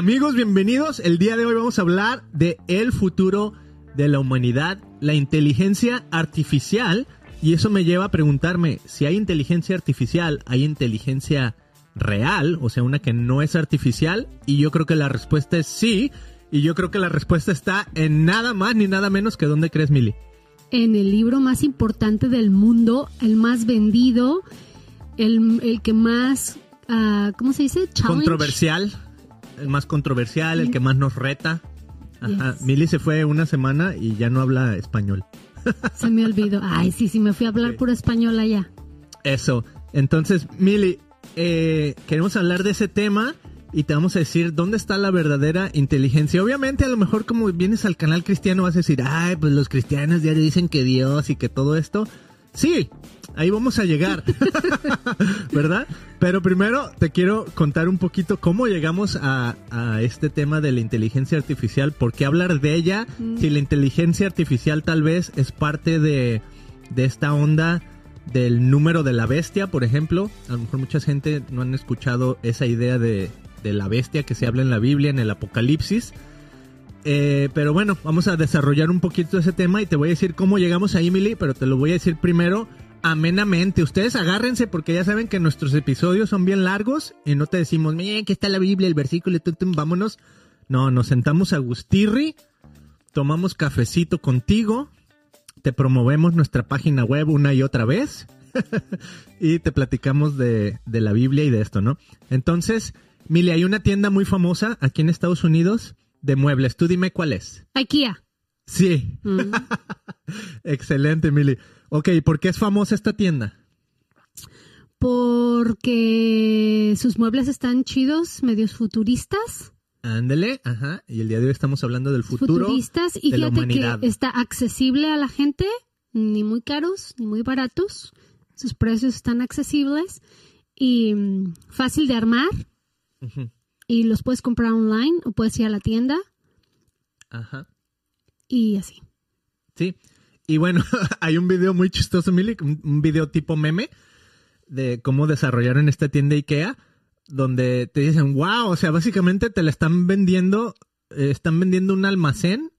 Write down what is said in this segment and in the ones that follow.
Amigos, bienvenidos. El día de hoy vamos a hablar de el futuro de la humanidad, la inteligencia artificial. Y eso me lleva a preguntarme, si hay inteligencia artificial, ¿hay inteligencia real? O sea, una que no es artificial. Y yo creo que la respuesta es sí. Y yo creo que la respuesta está en nada más ni nada menos que ¿dónde crees, Mili? En el libro más importante del mundo, el más vendido, el, el que más, uh, ¿cómo se dice? Challenge. Controversial. El más controversial, el que más nos reta. Ajá. Yes. Mili se fue una semana y ya no habla español. Se me olvidó. Ay, sí, sí, me fui a hablar puro español allá. Eso. Entonces, Mili, eh, queremos hablar de ese tema y te vamos a decir dónde está la verdadera inteligencia. Obviamente, a lo mejor como vienes al canal cristiano vas a decir, ay, pues los cristianos ya dicen que Dios y que todo esto. Sí, ahí vamos a llegar, ¿verdad? Pero primero te quiero contar un poquito cómo llegamos a, a, este tema de la inteligencia artificial, por qué hablar de ella, mm. si la inteligencia artificial tal vez es parte de, de esta onda del número de la bestia, por ejemplo. A lo mejor mucha gente no han escuchado esa idea de, de la bestia que se habla en la Biblia, en el Apocalipsis. Eh, pero bueno, vamos a desarrollar un poquito ese tema y te voy a decir cómo llegamos a Emily, pero te lo voy a decir primero amenamente. Ustedes agárrense porque ya saben que nuestros episodios son bien largos y no te decimos, miren, que está la Biblia, el versículo, tum, tum, vámonos. No, nos sentamos a Gustirri, tomamos cafecito contigo, te promovemos nuestra página web una y otra vez y te platicamos de, de la Biblia y de esto, ¿no? Entonces, Mili, hay una tienda muy famosa aquí en Estados Unidos de muebles. Tú dime cuál es. IKEA. Sí. Mm. Excelente, Mili. Ok, ¿por qué es famosa esta tienda? Porque sus muebles están chidos, medios futuristas. Ándele, ajá. Y el día de hoy estamos hablando del futuro. Futuristas y de fíjate la humanidad. que está accesible a la gente, ni muy caros, ni muy baratos. Sus precios están accesibles y mm, fácil de armar. Uh -huh y los puedes comprar online o puedes ir a la tienda. Ajá. Y así. Sí. Y bueno, hay un video muy chistoso, Mili, un, video tipo meme de cómo desarrollaron esta tienda IKEA, donde te dicen, wow, o sea, básicamente te la están vendiendo, eh, están vendiendo un almacén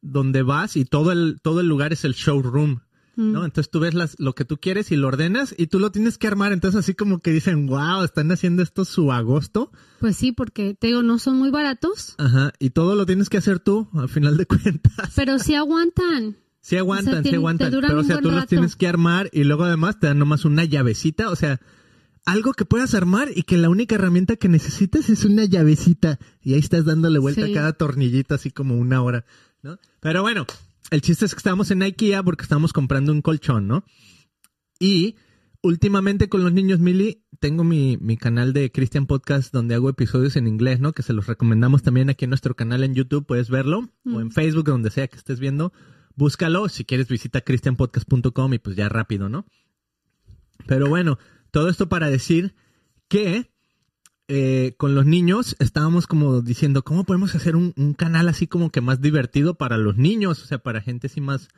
donde vas y todo el, todo el lugar es el showroom. ¿No? Entonces tú ves las, lo que tú quieres y lo ordenas y tú lo tienes que armar. Entonces así como que dicen, wow, están haciendo esto su agosto. Pues sí, porque te digo, no son muy baratos. Ajá, y todo lo tienes que hacer tú, al final de cuentas. Pero sí aguantan. Sí aguantan, o sea, sí aguantan. Pero o sea, tú rato. los tienes que armar y luego además te dan nomás una llavecita, o sea, algo que puedas armar y que la única herramienta que necesitas es una llavecita. Y ahí estás dándole vuelta sí. a cada tornillito así como una hora, ¿no? Pero bueno, el chiste es que estábamos en IKEA porque estábamos comprando un colchón, ¿no? Y últimamente con los niños Mili, tengo mi, mi canal de Christian Podcast donde hago episodios en inglés, ¿no? Que se los recomendamos también aquí en nuestro canal en YouTube, puedes verlo, mm. o en Facebook, donde sea que estés viendo. Búscalo, si quieres visita christianpodcast.com y pues ya rápido, ¿no? Pero bueno, todo esto para decir que eh, con los niños estábamos como diciendo, ¿cómo podemos hacer un, un, canal así como que más divertido para los niños? O sea, para gente así más,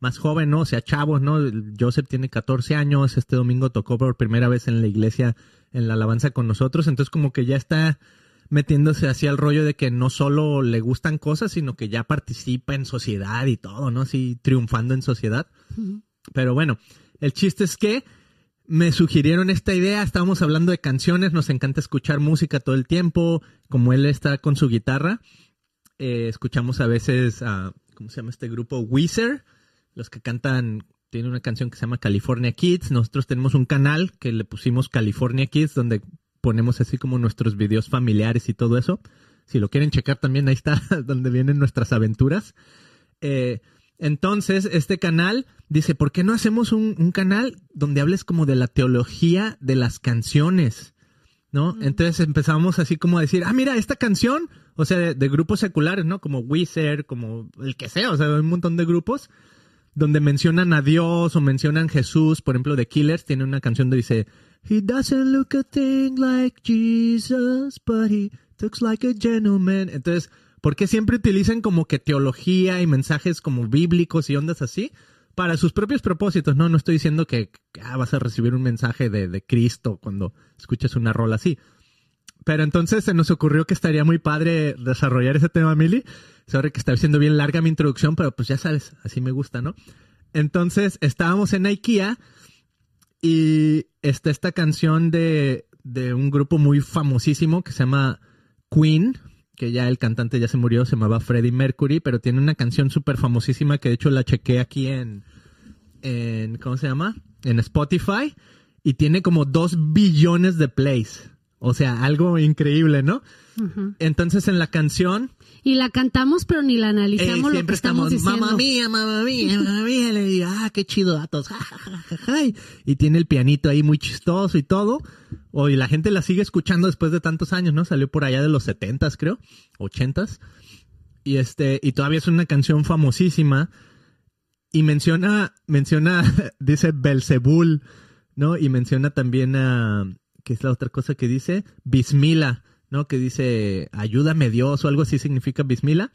más joven, ¿no? O sea, chavos, ¿no? Joseph tiene 14 años, este domingo tocó por primera vez en la iglesia en la alabanza con nosotros, entonces como que ya está metiéndose hacia el rollo de que no solo le gustan cosas, sino que ya participa en sociedad y todo, ¿no? Así triunfando en sociedad. Uh -huh. Pero bueno, el chiste es que me sugirieron esta idea, estábamos hablando de canciones, nos encanta escuchar música todo el tiempo, como él está con su guitarra, eh, escuchamos a veces, a, ¿cómo se llama este grupo? Weezer, los que cantan, tiene una canción que se llama California Kids, nosotros tenemos un canal que le pusimos California Kids, donde ponemos así como nuestros videos familiares y todo eso, si lo quieren checar también ahí está donde vienen nuestras aventuras. Eh, entonces, este canal dice, ¿por qué no hacemos un, un, canal donde hables como de la teología de las canciones? ¿No? Entonces empezamos así como a decir, ah, mira, esta canción, o sea, de, de, grupos seculares, ¿no? Como Weezer, como el que sea, o sea, hay un montón de grupos donde mencionan a Dios o mencionan Jesús, por ejemplo, The Killers tiene una canción donde dice, He doesn't look a thing like Jesus, but he looks like a gentleman. Entonces, ¿Por qué siempre utilizan como que teología y mensajes como bíblicos y ondas así? Para sus propios propósitos, ¿no? No estoy diciendo que ah, vas a recibir un mensaje de, de Cristo cuando escuches una rola así. Pero entonces se nos ocurrió que estaría muy padre desarrollar ese tema, Mili. Sorry que está siendo bien larga mi introducción, pero pues ya sabes, así me gusta, ¿no? Entonces estábamos en IKEA y está esta canción de, de un grupo muy famosísimo que se llama Queen, que ya el cantante ya se murió, se llamaba Freddie Mercury, pero tiene una canción súper famosísima que de hecho la chequé aquí en, en, ¿cómo se llama? En Spotify y tiene como dos billones de plays. O sea, algo increíble, ¿no? Entonces en la canción... Y la cantamos, pero ni la analizamos lo que estamos, diciendo. Mamá mía, mamá mía, mamá mía. Le digo, ah, qué chido datos. y tiene el pianito ahí muy chistoso y todo. O, y la gente la sigue escuchando después de tantos años, ¿no? Salió por allá de los setentas, creo. Ochentas. Y este, y todavía es una canción famosísima. Y menciona, menciona, dice Belzebul, ¿no? Y menciona también a que es la otra cosa que dice, Bismila, ¿no? Que dice, ayúdame Dios o algo así significa Bismila.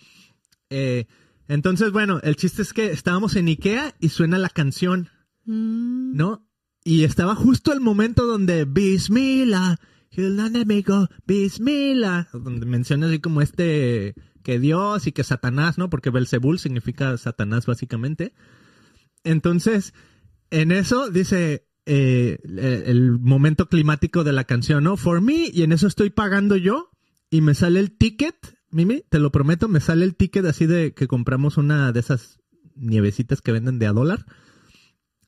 Eh, entonces, bueno, el chiste es que estábamos en Ikea y suena la canción, mm. ¿no? Y estaba justo el momento donde Bismila, el enemigo, Bismila, donde menciona así como este, que Dios y que Satanás, ¿no? Porque Belzebul significa Satanás básicamente. Entonces, en eso dice, eh, el momento climático de la canción, ¿no? For me, y en eso estoy pagando yo, y me sale el ticket, Mimi, te lo prometo, me sale el ticket así de que compramos una de esas nievecitas que venden de a dólar.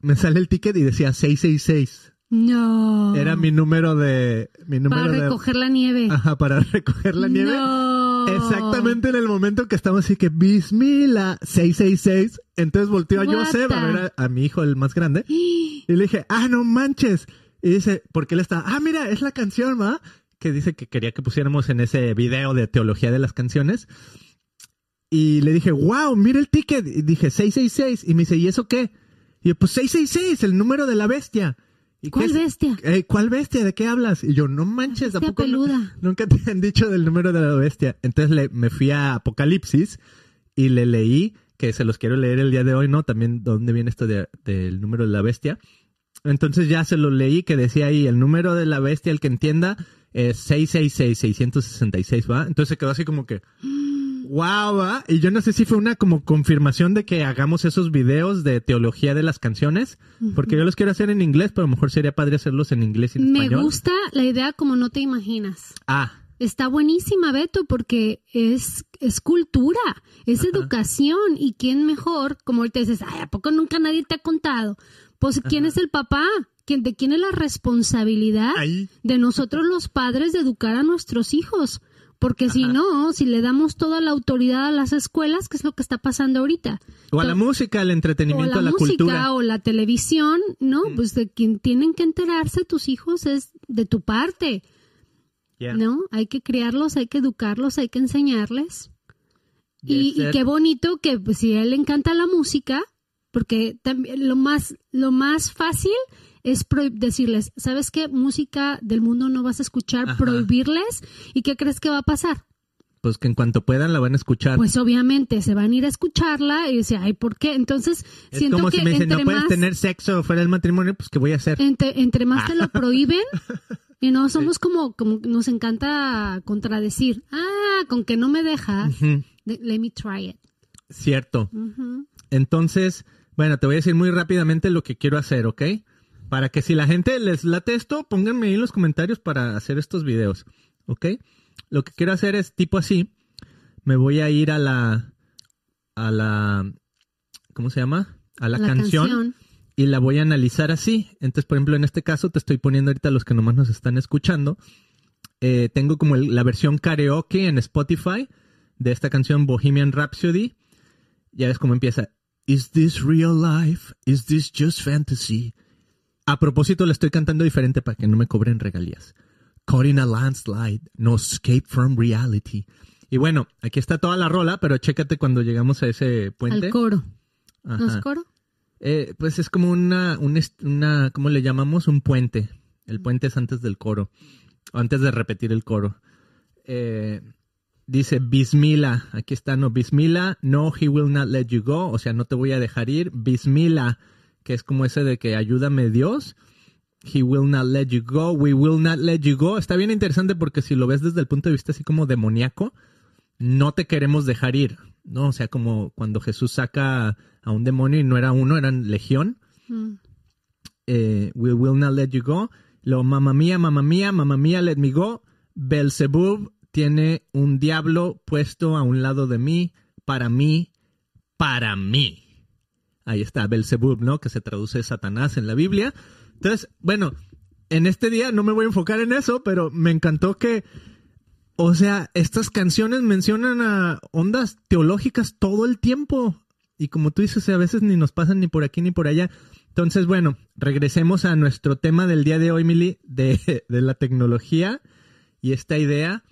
Me sale el ticket y decía 666. No. Era mi número de. Mi número para recoger la nieve. Ajá, para recoger la nieve. Exactamente en el momento que estamos así que Bismila 666. Entonces volteó a Joseph a ver a, mi hijo, el más grande. Y le dije, ah, no manches. Y dice, porque él está, ah, mira, es la canción, ¿va? Que dice que quería que pusiéramos en ese video de teología de las canciones. Y le dije, wow, mira el ticket. Y dije, 666. Y me dice, ¿y eso qué? Y yo, pues 666, el número de la bestia. ¿Cuál bestia? Eh, ¿Cuál bestia? ¿De qué hablas? Y yo, no manches, bestia peluda. nunca te han dicho del número de la bestia. Entonces le, me fui a Apocalipsis y le leí, que se los quiero leer el día de hoy, ¿no? También dónde viene esto del número de la bestia. Entonces ya se lo leí que decía ahí, el número de la bestia, el que entienda, es 666, 666, ¿va? Entonces se quedó así como que... wow, y yo no sé si fue una como confirmación de que hagamos esos videos de teología de las canciones, porque yo los quiero hacer en inglés, pero a lo mejor sería padre hacerlos en inglés y en Me gusta la idea como no te imaginas. Ah. Está buenísima, Beto, porque es, es cultura, es educación. ¿Y quién mejor? Como ahorita dices, ay, ¿a poco nunca nadie te ha contado? Pues, ¿quién es el papá? ¿Quién, ¿De quién es la responsabilidad de nosotros los padres de educar a nuestros hijos? Porque si no, si le damos toda la autoridad a las escuelas, ¿qué es lo que está pasando ahorita? O a la música, al entretenimiento, a la música, O la televisión, ¿no? Pues de quien tienen que enterarse tus hijos es de tu parte. ¿No? Hay que criarlos, hay que educarlos, hay que enseñarles. Y, qué bonito que pues, si a él le encanta la música, porque también lo más, lo más fácil es decirles, ¿sabes qué? Música del mundo no vas a escuchar, prohibirles. ¿Y qué crees que va a pasar? Pues que en cuanto puedan la van a escuchar. Pues obviamente se van a ir a escucharla y decir, ay, ¿por qué? Entonces, es siento como que si me dicen, no puedes tener sexo fuera del matrimonio, pues ¿qué voy a hacer? Entre, más te lo prohíben, y no somos como, como nos encanta contradecir. Ah, con que no me dejas, let me try it. Cierto. Entonces, bueno, te voy a decir muy rápidamente lo que quiero hacer, ¿ok? Para que si la gente les late esto, pónganme ahí en los comentarios para hacer estos videos. ¿Ok? Lo que quiero hacer es tipo así. Me voy a ir a la. a la. ¿Cómo se llama? A la, canción, Y la voy a analizar así. Entonces, por ejemplo, en este caso te estoy poniendo ahorita los que nomás nos están escuchando. Eh, tengo como la versión karaoke en Spotify de esta canción Bohemian Rhapsody. Ya ves cómo empieza. Is this real life? Is this just fantasy? A propósito, le estoy cantando diferente para que no me cobren regalías. Caught in a landslide, no escape from reality. Y bueno, aquí está toda la rola, pero chécate cuando llegamos a ese puente. Al coro. ¿No es coro? Eh, pues es como una, una, ¿cómo le llamamos? Un puente. El puente es antes del coro, antes de repetir el coro. Eh, dice Bismila, aquí está, no, Bismila, no, he will not let you go, o sea, no te voy a dejar ir. Bismila, que es como ese de que ayúdame Dios. He will not let you go. We will not let you go. Está bien interesante porque si lo ves desde el punto de vista así como demoníaco, no te queremos dejar ir, ¿no? O sea, como cuando Jesús saca a un demonio y no era uno, eran legión. Mm. Eh, we will not let you go. Lo, mamá mía, mamá mía, mamá mía, let me go. Belzebub tiene un diablo puesto a un lado de mí, para mí, para mí. Ahí está, Belzebub, ¿no? Que se traduce Satanás en la Biblia. Entonces, bueno, en este día no me voy a enfocar en eso, pero me encantó que, o sea, estas canciones mencionan a ondas teológicas todo el tiempo. Y como tú dices, a veces ni nos pasan ni por aquí ni por allá. Entonces, bueno, regresemos a nuestro tema del día de hoy, Mili, de, de la tecnología y esta idea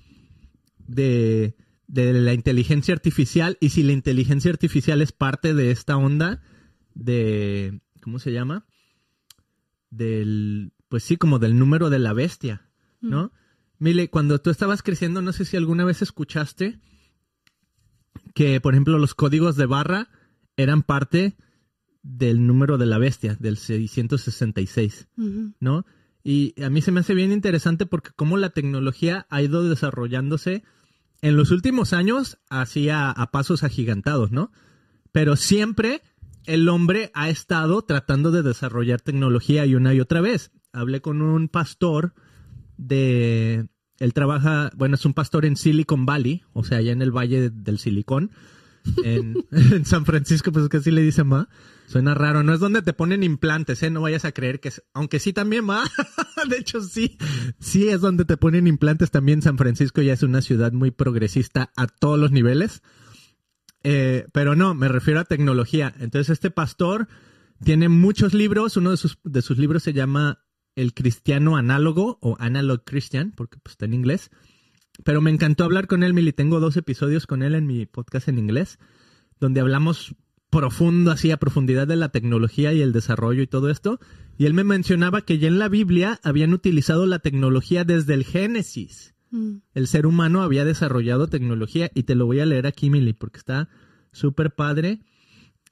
de, de, la inteligencia artificial y si la inteligencia artificial es parte de esta onda de, ¿cómo se llama? Del, pues sí, como del número de la bestia, ¿no? Mm. Mili, cuando tú estabas creciendo, no sé si alguna vez escuchaste que, por ejemplo, los códigos de barra eran parte del número de la bestia, del 666, ¿no? Y a mí se me hace bien interesante porque como la tecnología ha ido desarrollándose en los últimos años así a, pasos agigantados, ¿no? Pero siempre el hombre ha estado tratando de desarrollar tecnología y una y otra vez. Hablé con un pastor de... Él trabaja, bueno, es un pastor en Silicon Valley, o sea, allá en el Valle del Silicón, en, San Francisco, pues es que así le dicen, ¿va? Suena raro, no es donde te ponen implantes, ¿eh? No vayas a creer que es, aunque sí también va, de hecho sí, sí es donde te ponen implantes también. San Francisco ya es una ciudad muy progresista a todos los niveles. Eh, pero no, me refiero a tecnología. Entonces este pastor tiene muchos libros, uno de sus, de sus libros se llama El Cristiano Análogo o Analog Christian, porque pues, está en inglés. Pero me encantó hablar con él, Mili. Tengo dos episodios con él en mi podcast en inglés, donde hablamos profundo, así a profundidad de la tecnología y el desarrollo y todo esto. Y él me mencionaba que ya en la Biblia habían utilizado la tecnología desde el Génesis. Mm. El ser humano había desarrollado tecnología y te lo voy a leer aquí, Mili, porque está súper padre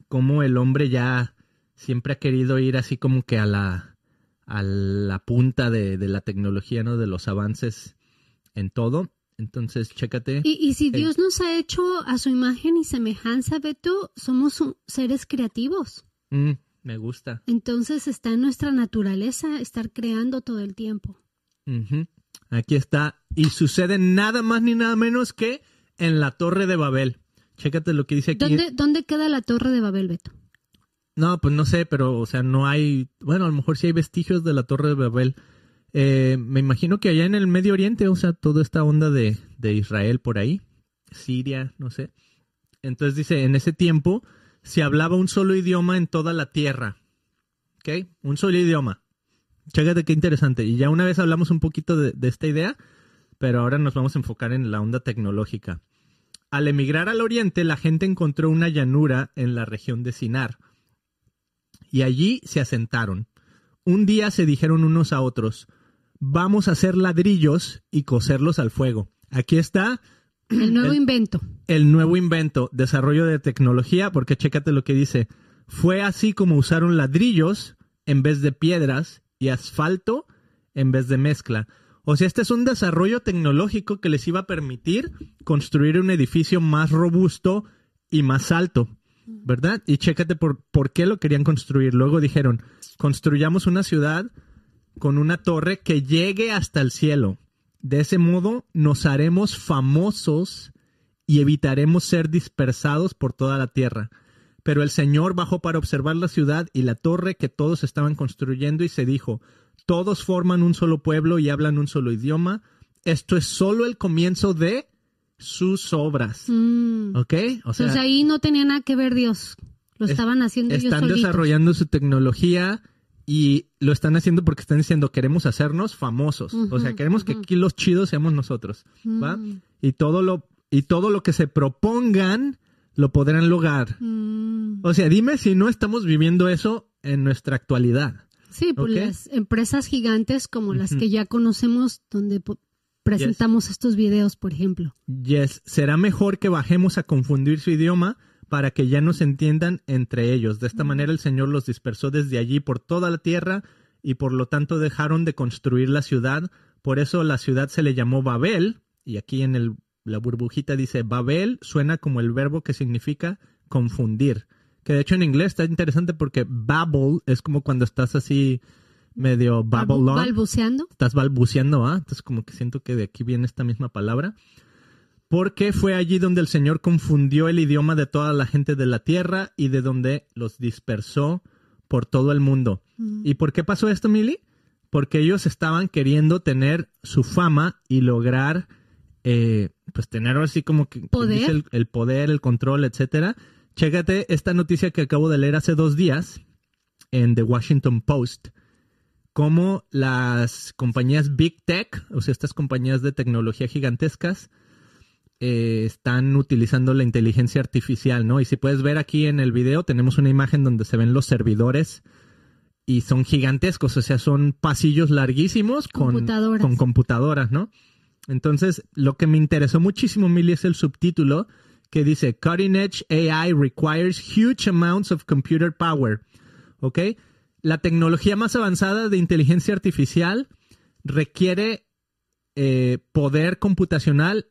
como el hombre ya siempre ha querido ir así como que a la, a la punta de, de la tecnología, ¿no? De los avances en todo. Entonces, chécate. Y, si Dios nos ha hecho a su imagen y semejanza, Beto, somos seres creativos. Mm, me gusta. Entonces está en nuestra naturaleza estar creando todo el tiempo. Aquí está. Y sucede nada más ni nada menos que en la Torre de Babel. Chécate lo que dice aquí. ¿Dónde, ¿Dónde queda la Torre de Babel, Beto? No, pues no sé, pero, o sea, no hay. Bueno, a lo mejor sí hay vestigios de la Torre de Babel. Eh, me imagino que allá en el Medio Oriente, o sea, toda esta onda de, Israel por ahí, Siria, no sé. Entonces dice, en ese tiempo se hablaba un solo idioma en toda la tierra. ¿Ok? Un solo idioma. Chécate qué interesante. Y ya una vez hablamos un poquito de, de esta idea, pero ahora nos vamos a enfocar en la onda tecnológica. Al emigrar al oriente, la gente encontró una llanura en la región de Sinar. Y allí se asentaron. Un día se dijeron unos a otros, vamos a hacer ladrillos y coserlos al fuego. Aquí está. El nuevo invento. El nuevo invento, desarrollo de tecnología, porque chécate lo que dice. Fue así como usaron ladrillos en vez de piedras y asfalto en vez de mezcla. O sea, este es un desarrollo tecnológico que les iba a permitir construir un edificio más robusto y más alto, ¿verdad? Y chécate por, por qué lo querían construir. Luego dijeron, construyamos una ciudad con una torre que llegue hasta el cielo. De ese modo nos haremos famosos y evitaremos ser dispersados por toda la tierra. Pero el Señor bajó para observar la ciudad y la torre que todos estaban construyendo y se dijo, todos forman un solo pueblo y hablan un solo idioma. Esto es solo el comienzo de sus obras. Mm. ¿Ok? O sea, ahí no tenía nada que ver Dios. Lo estaban haciendo ellos Están desarrollando su tecnología y lo están haciendo porque están diciendo queremos hacernos famosos. o sea, queremos que aquí los chidos seamos nosotros. ¿Va? Mm. Y todo lo, y todo lo que se propongan lo podrán lograr. Mm. O sea, dime si no estamos viviendo eso en nuestra actualidad. Sí, pues las empresas gigantes como las que ya conocemos, donde presentamos estos videos, por ejemplo. Yes, será mejor que bajemos a confundir su idioma para que ya no se entiendan entre ellos. De esta manera el Señor los dispersó desde allí por toda la tierra y por lo tanto dejaron de construir la ciudad. Por eso la ciudad se le llamó Babel, y aquí en el, la burbujita dice Babel, suena como el verbo que significa confundir. Que de hecho en inglés está interesante porque babble es como cuando estás así medio babble Balbuceando. Estás balbuceando, ¿ah? Entonces como que siento que de aquí viene esta misma palabra. Porque fue allí donde el Señor confundió el idioma de toda la gente de la tierra y de donde los dispersó por todo el mundo. Mm. ¿Y por qué pasó esto, Mili? Porque ellos estaban queriendo tener su fama y lograr, eh, pues tener así como que ¿Poder? el, poder, el control, etcétera. Chécate esta noticia que acabo de leer hace dos días en The Washington Post, cómo las compañías Big Tech, o sea, estas compañías de tecnología gigantescas, eh, están utilizando la inteligencia artificial, ¿no? Y si puedes ver aquí en el video, tenemos una imagen donde se ven los servidores y son gigantescos, o sea, son pasillos larguísimos con computadoras, con computadoras ¿no? Entonces, lo que me interesó muchísimo, Milly, es el subtítulo que dice Cutting Edge AI requires huge amounts of computer power. ¿Ok? La tecnología más avanzada de inteligencia artificial requiere eh, poder computacional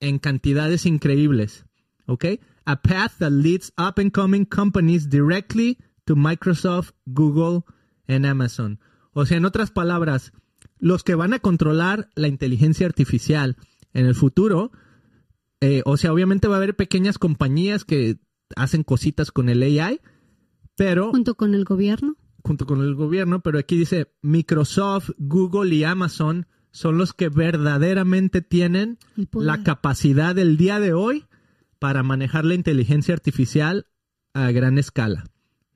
en cantidades increíbles. ¿Ok? A path that leads up and coming companies directly to Microsoft, Google and Amazon. O sea, en otras palabras, los que van a controlar la inteligencia artificial en el futuro, eh, o sea, obviamente va a haber pequeñas compañías que hacen cositas con el AI, pero... Junto con el gobierno. Junto con el gobierno, pero aquí dice Microsoft, Google y Amazon son los que verdaderamente tienen la capacidad del día de hoy para manejar la inteligencia artificial a gran escala.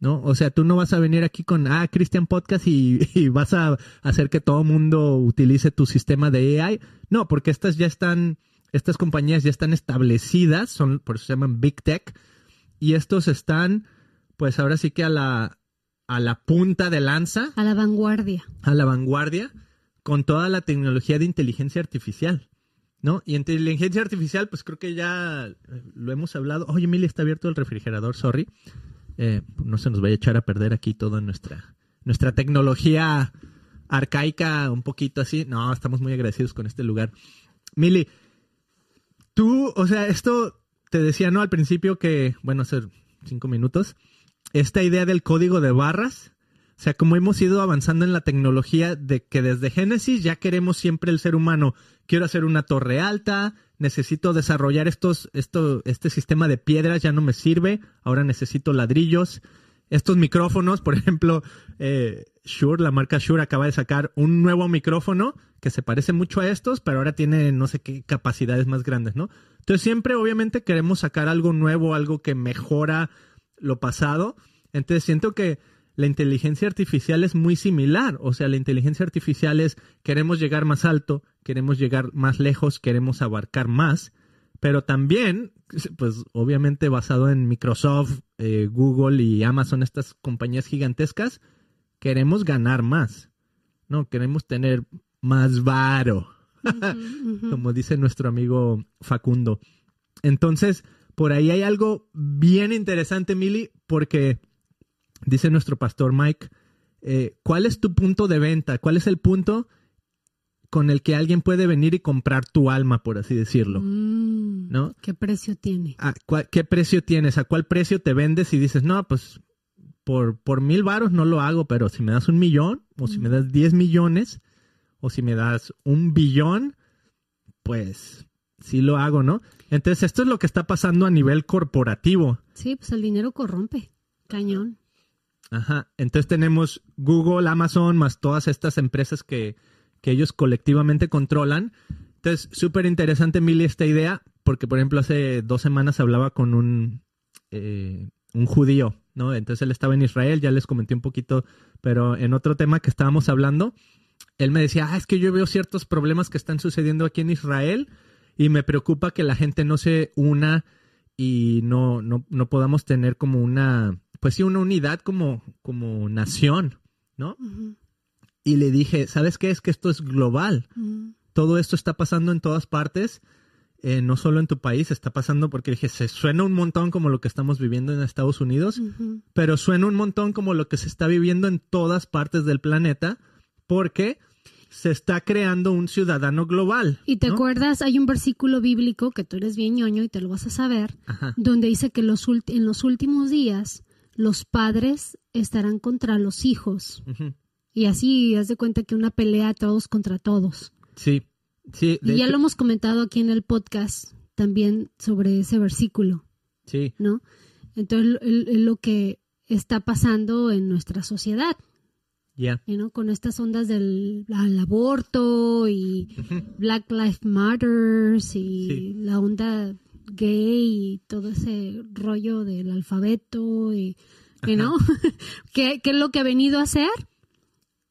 ¿No? O sea, tú no vas a venir aquí con, ah, Christian Podcast y, vas a hacer que todo mundo utilice tu sistema de AI. No, porque estas ya están, estas compañías ya están establecidas, son, por eso se llaman Big Tech, y estos están, pues ahora sí que a la, a la punta de lanza. A la vanguardia. A la vanguardia con toda la tecnología de inteligencia artificial. ¿No? Y inteligencia artificial, pues creo que ya lo hemos hablado. Oye, Emilia, está abierto el refrigerador, sorry. Eh, no se nos vaya a echar a perder aquí toda nuestra, nuestra tecnología arcaica, un poquito así. No, estamos muy agradecidos con este lugar. Mili, tú, o sea, esto te decía, ¿no? Al principio que, bueno, hace cinco minutos, esta idea del código de barras o sea, como hemos ido avanzando en la tecnología de que desde Génesis ya queremos siempre el ser humano, quiero hacer una torre alta, necesito desarrollar estos, esto, este sistema de piedras, ya no me sirve, ahora necesito ladrillos. Estos micrófonos, por ejemplo, eh, Shure, la marca Shure acaba de sacar un nuevo micrófono que se parece mucho a estos, pero ahora tiene no sé qué capacidades más grandes, ¿no? Entonces siempre obviamente queremos sacar algo nuevo, algo que mejora lo pasado. Entonces siento que la inteligencia artificial es muy similar. O sea, la inteligencia artificial es queremos llegar más alto, queremos llegar más lejos, queremos abarcar más, pero también, pues obviamente basado en Microsoft, eh, Google y Amazon, estas compañías gigantescas, queremos ganar más, ¿no? Queremos tener más varo, como dice nuestro amigo Facundo. Entonces, por ahí hay algo bien interesante, Mili, porque dice nuestro pastor Mike, eh, ¿cuál es tu punto de venta? ¿Cuál es el punto con el que alguien puede venir y comprar tu alma, por así decirlo? Mm, ¿No? ¿Qué precio tiene? Ah, ¿Qué precio tienes? ¿A cuál precio te vendes y dices, no, pues por, por mil varos no lo hago, pero si me das un millón, o si me das diez millones, o si me das un billón, pues sí lo hago, ¿no? Entonces, esto es lo que está pasando a nivel corporativo. Sí, pues el dinero corrompe. Cañón. Ajá. Entonces tenemos Google, Amazon, más todas estas empresas que, ellos colectivamente controlan. Entonces, súper interesante, Mili, esta idea, porque, por ejemplo, hace dos semanas hablaba con un, eh, un judío, ¿no? Entonces él estaba en Israel, ya les comenté un poquito, pero en otro tema que estábamos hablando, él me decía, ah, es que yo veo ciertos problemas que están sucediendo aquí en Israel y me preocupa que la gente no se una y no, no, no podamos tener como una pues sí, una unidad como, como nación, ¿no? Y le dije, ¿sabes qué? Es que esto es global. Todo esto está pasando en todas partes. eh, no solo en tu país, está pasando porque dije, se suena un montón como lo que estamos viviendo en Estados Unidos, pero suena un montón como lo que se está viviendo en todas partes del planeta, porque se está creando un ciudadano global. Y te acuerdas, hay un versículo bíblico que tú eres bien ñoño y te lo vas a saber, donde dice que los en los últimos días los padres estarán contra los hijos. Y así haz de cuenta que una pelea todos contra todos. Sí. Sí, y ya lo hemos comentado aquí en el podcast también sobre ese versículo. Sí. ¿No? Entonces, es lo que está pasando en nuestra sociedad. Ya. ¿no? Con estas ondas del aborto y Black Lives Matters y la onda gay y todo ese rollo del alfabeto y, ¿no? ¿Qué, es lo que ha venido a hacer?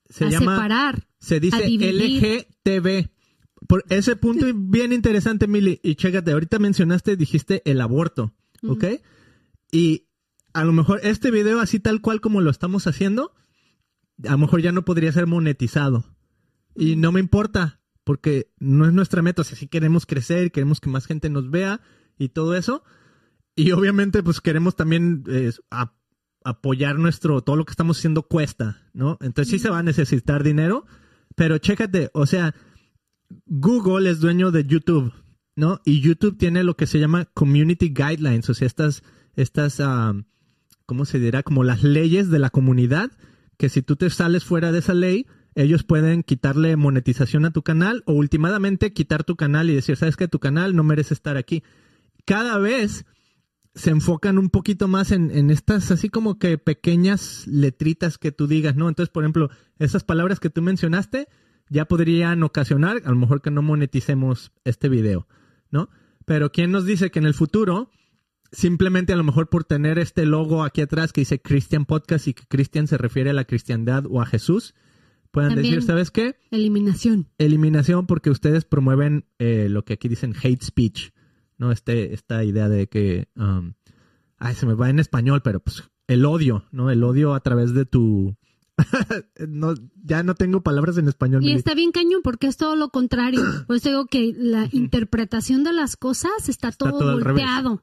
Se a separar. Se dice LGTB por ese punto bien interesante, Mili, y chécate, ahorita mencionaste, dijiste el aborto, ¿ok? Y a lo mejor este video, así tal cual como lo estamos haciendo, a lo mejor ya no podría ser monetizado. Y no me importa, porque no es nuestra meta, o sea, si queremos crecer, queremos que más gente nos vea y todo eso. Y obviamente, pues queremos también eh, apoyar nuestro, todo lo que estamos haciendo cuesta, ¿no? Entonces sí se va a necesitar dinero, pero chécate, o sea, Google es dueño de YouTube, ¿no? Y YouTube tiene lo que se llama Community Guidelines, o sea, estas, estas, ¿cómo se dirá? Como las leyes de la comunidad, que si tú te sales fuera de esa ley, ellos pueden quitarle monetización a tu canal o últimamente quitar tu canal y decir, sabes que tu canal no merece estar aquí. Cada vez se enfocan un poquito más en, en, estas así como que pequeñas letritas que tú digas, ¿no? Entonces, por ejemplo, esas palabras que tú mencionaste, ya podrían ocasionar, a lo mejor que no moneticemos este video, ¿no? Pero ¿quién nos dice que en el futuro, simplemente a lo mejor por tener este logo aquí atrás que dice Christian Podcast y que Christian se refiere a la cristiandad o a Jesús, puedan decir, ¿sabes qué? Eliminación. Eliminación porque ustedes promueven eh, lo que aquí dicen hate speech, ¿no? Este, esta idea de que, um, ay, se me va en español, pero pues el odio, ¿no? El odio a través de tu, no, ya no tengo palabras en español. Y está bien cañón porque es todo lo contrario. Pues digo que la interpretación de las cosas está, todo, volteado.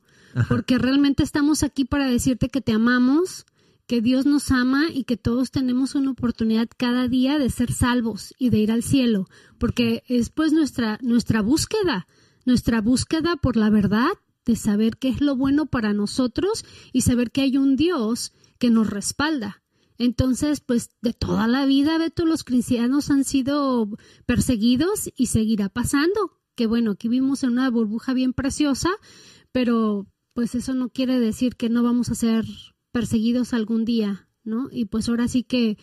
Porque realmente estamos aquí para decirte que te amamos, que Dios nos ama y que todos tenemos una oportunidad cada día de ser salvos y de ir al cielo. Porque es pues nuestra, nuestra búsqueda, nuestra búsqueda por la verdad, de saber qué es lo bueno para nosotros y saber que hay un Dios que nos respalda entonces, pues de toda la vida, Beto, los cristianos han sido perseguidos y seguirá pasando. Que bueno, aquí vivimos en una burbuja bien preciosa, pero pues eso no quiere decir que no vamos a ser perseguidos algún día, ¿no? Y pues ahora sí que,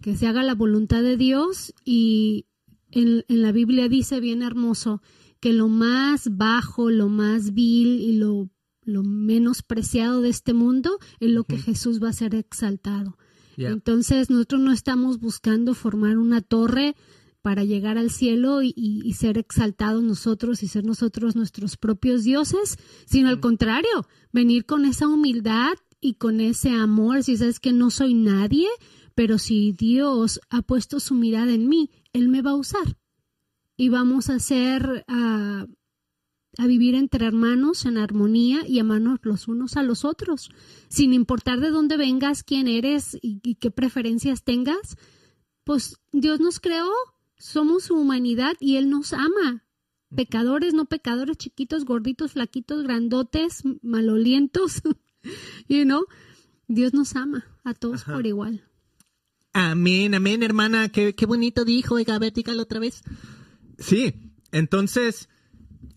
que se haga la voluntad de Dios y en, en la Biblia dice bien hermoso que lo más bajo, lo más vil y lo, lo menos preciado de este mundo es lo que Jesús va a ser exaltado. Entonces nosotros no estamos buscando formar una torre para llegar al cielo y, ser exaltados nosotros y ser nosotros nuestros propios dioses, sino al contrario, venir con esa humildad y con ese amor, si sabes que no soy nadie, pero si Dios ha puesto su mirada en mí, Él me va a usar. Y vamos a ser uh, a vivir entre hermanos en armonía y amarnos los unos a los otros, sin importar de dónde vengas, quién eres y, qué preferencias tengas, pues Dios nos creó, somos su humanidad y Él nos ama. Pecadores, no pecadores, chiquitos, gorditos, flaquitos, grandotes, malolientos, you know, Dios nos ama a todos por igual. Amén, amén, hermana, qué, qué bonito dijo, oiga, a ver, otra vez. Sí, entonces,